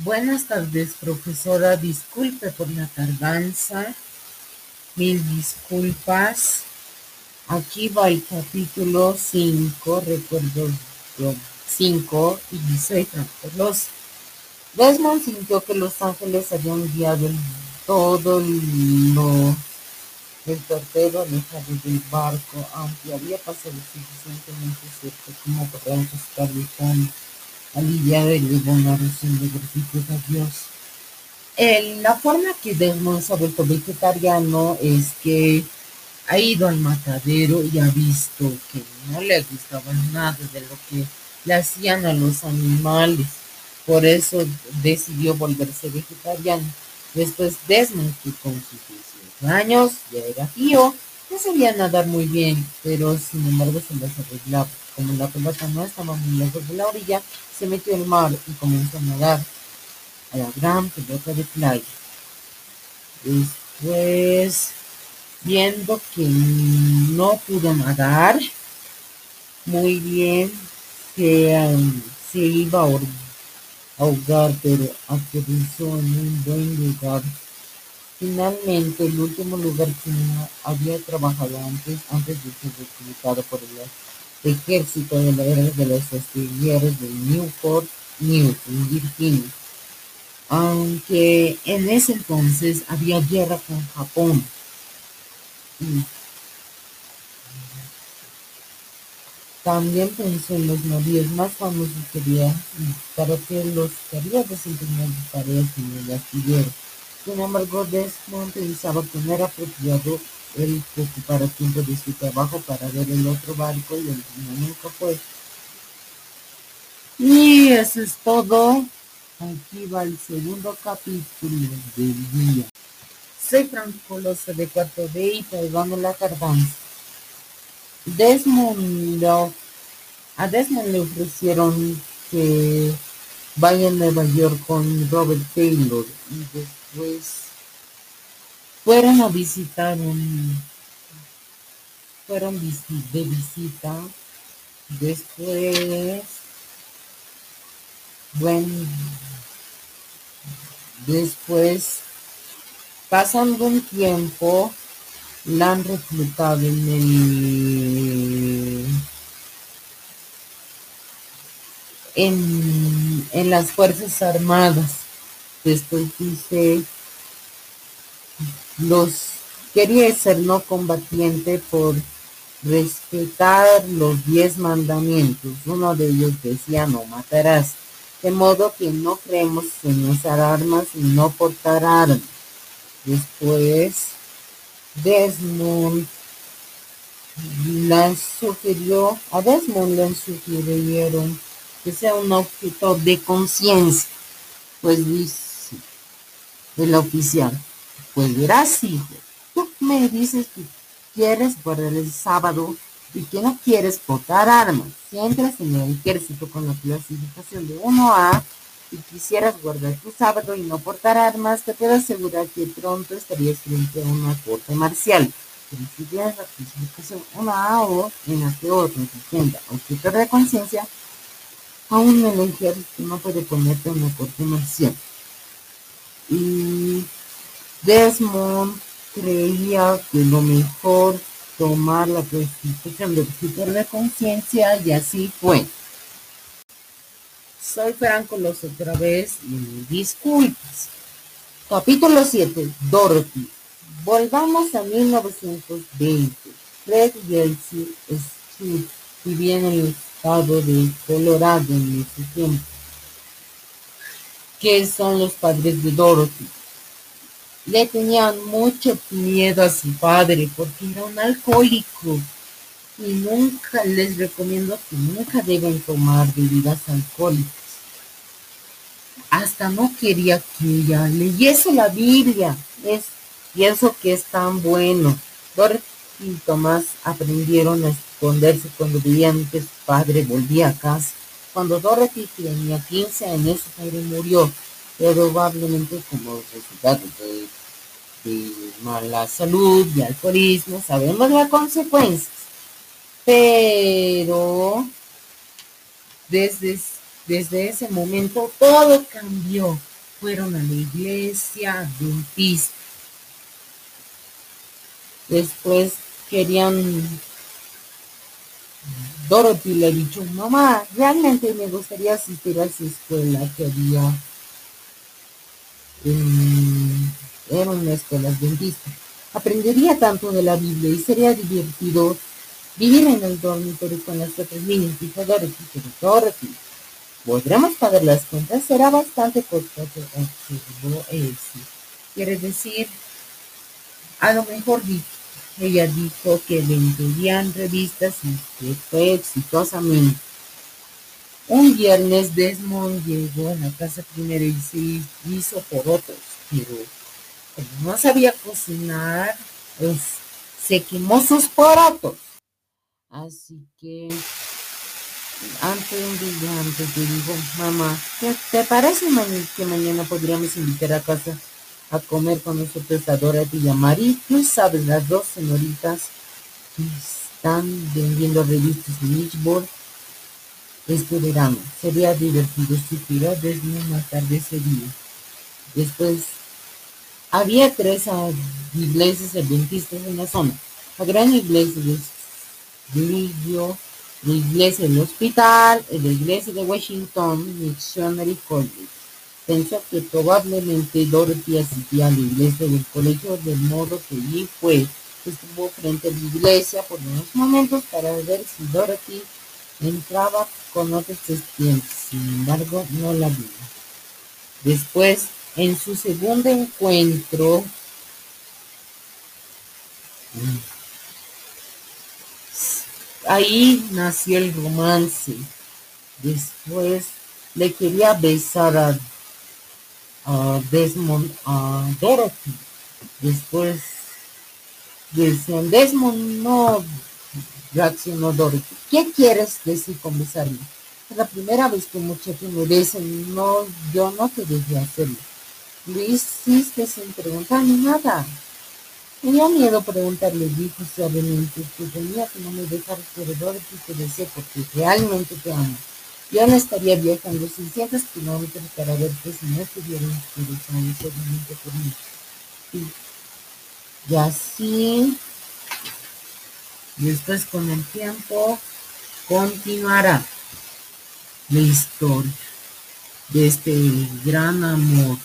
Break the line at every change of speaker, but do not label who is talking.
Buenas tardes, profesora. Disculpe por la tardanza. Mil disculpas. Aquí va el capítulo 5, recuerdo 5, y dice los Desmond sintió que los ángeles habían enviado todo lo el torpedo alejado del barco, aunque había pasado suficientemente cerca como para resultar tan aliviado y le una oración de gratitud a Dios. La forma que Desmond se ha vuelto vegetariano es que ha ido al matadero y ha visto que no le gustaba nada de lo que le hacían a los animales. Por eso decidió volverse vegetariano. Después Desmond, que con sus 18 años ya era tío, no sabía nadar muy bien, pero sin embargo se las arreglaba. Como la pelota no estaba muy lejos de la orilla, se metió al mar y comenzó a nadar a la gran pelota de playa. Después, viendo que no pudo nadar muy bien, se, iba a ahogar, pero aterrizó en un buen lugar. Finalmente, el último lugar que había trabajado antes, antes de ser reclutado por el ejército de era de los astilleros de Newport News, en Virginia. Aunque en ese entonces había guerra con Japón. También pensó en los navíos más famosos que había para que los que había desempeñado tareas en el astillero. Sin embargo, Desmond pensaba que no era apropiado el que ocupara tiempo de su trabajo para ver el otro barco y el nunca fue. Y eso es todo. Aquí va el segundo capítulo del día. Soy Franco de cuarto B y perdón la tardanza. Desmond a Desmond le ofrecieron que vaya a Nueva York con Robert Taylor y después fueron a visitar un fueron de visita después bueno después pasando un tiempo la han reclutado en el en, en las Fuerzas Armadas. Después dice, los quería ser no combatiente por respetar los diez mandamientos. Uno de ellos decía, no matarás. De modo que no creemos en usar armas y no portar armas. Después, Desmond la sugirió, a Desmond le sugirieron que sea un objeto de conciencia. Pues dice el oficial, pues verás, hijo, tú me dices que quieres guardar el sábado y que no quieres portar armas. Si entras en el ejército con la clasificación de 1A y quisieras guardar tu sábado y no portar armas, te puedo asegurar que pronto estarías frente a una corte marcial. Pero si tienes la clasificación 1A o en la que otro se objeto de conciencia, aún el ejército no puede ponerte en la corte marcial. Y Desmond creía que lo mejor tomar la constitución de de conciencia y así fue. Soy Franco Los otra vez y disculpas. Capítulo 7. Dorothy. Volvamos a 1920. Fred y Elsie Street vivían en el estado de Colorado en ese tiempo. Que son los padres de Dorothy le tenían mucho miedo a su padre porque era un alcohólico y nunca les recomiendo que nunca deben tomar bebidas alcohólicas. Hasta no quería que ella leyese la Biblia. Es, pienso que es tan bueno. Dorothy y Tomás aprendieron a esconderse cuando veían que su padre volvía a casa. Cuando Dorothy tenía 15 años, su padre murió probablemente como resultado de, mala salud y alcoholismo, sabemos las consecuencias, pero desde, desde ese momento todo cambió. fueron a la iglesia adventista. Después querían Dorothy le dicho, mamá, realmente me gustaría asistir a esa escuela que había en, era una escuela adventista. Aprendería tanto de la Biblia y sería divertido vivir en el dormitorio con las otras niñas, dijo Dorothy, pero Dorothy, podremos pagar las cuentas, será bastante costoso, observó Elsie. Quiere decir, a lo mejor ella dijo que venderían revistas y que fue exitosamente. Un viernes Desmond llegó a la casa primero y se hizo por otros, pero como no sabía cocinar, pues se quemó sus porotos. Así que antes un día antes te digo, mamá, ¿te, parece que mañana podríamos invitar a casa a comer con nosotros a Dorothy y a Marie. Tú sabes, las dos señoritas que están vendiendo revistas en Richburg este verano. Sería divertido si pudiera desde una tarde día. Después, había tres iglesias adventistas en la zona. La gran iglesia de Lillo, la iglesia del hospital la iglesia de Washington Missionary College. Pensó que probablemente Dorothy asistía a la iglesia del colegio, de modo que allí fue. Estuvo frente a la iglesia por unos momentos para ver si Dorothy entraba con otros estudiantes. Sin embargo, no la vio. Después, en su segundo encuentro, ahí nació el romance. Después le quería besar a Desmond a Dorothy. Después decían, Desmond no reaccionó Dorothy. ¿Qué quieres decir con besarme? Es la primera vez que un muchacho me besa no, yo no te dejé hacerlo. Lo hiciste sin preguntar ni nada. Tenía miedo preguntarle, dijo suavemente, que tenía que no me dejar pero Dorothy te deseo porque realmente te amo. Yo no estaría viajando 600 kilómetros para verte si no estuviera interesado solamente por mí. Y, y así, después con el tiempo, continuará la historia de este gran amor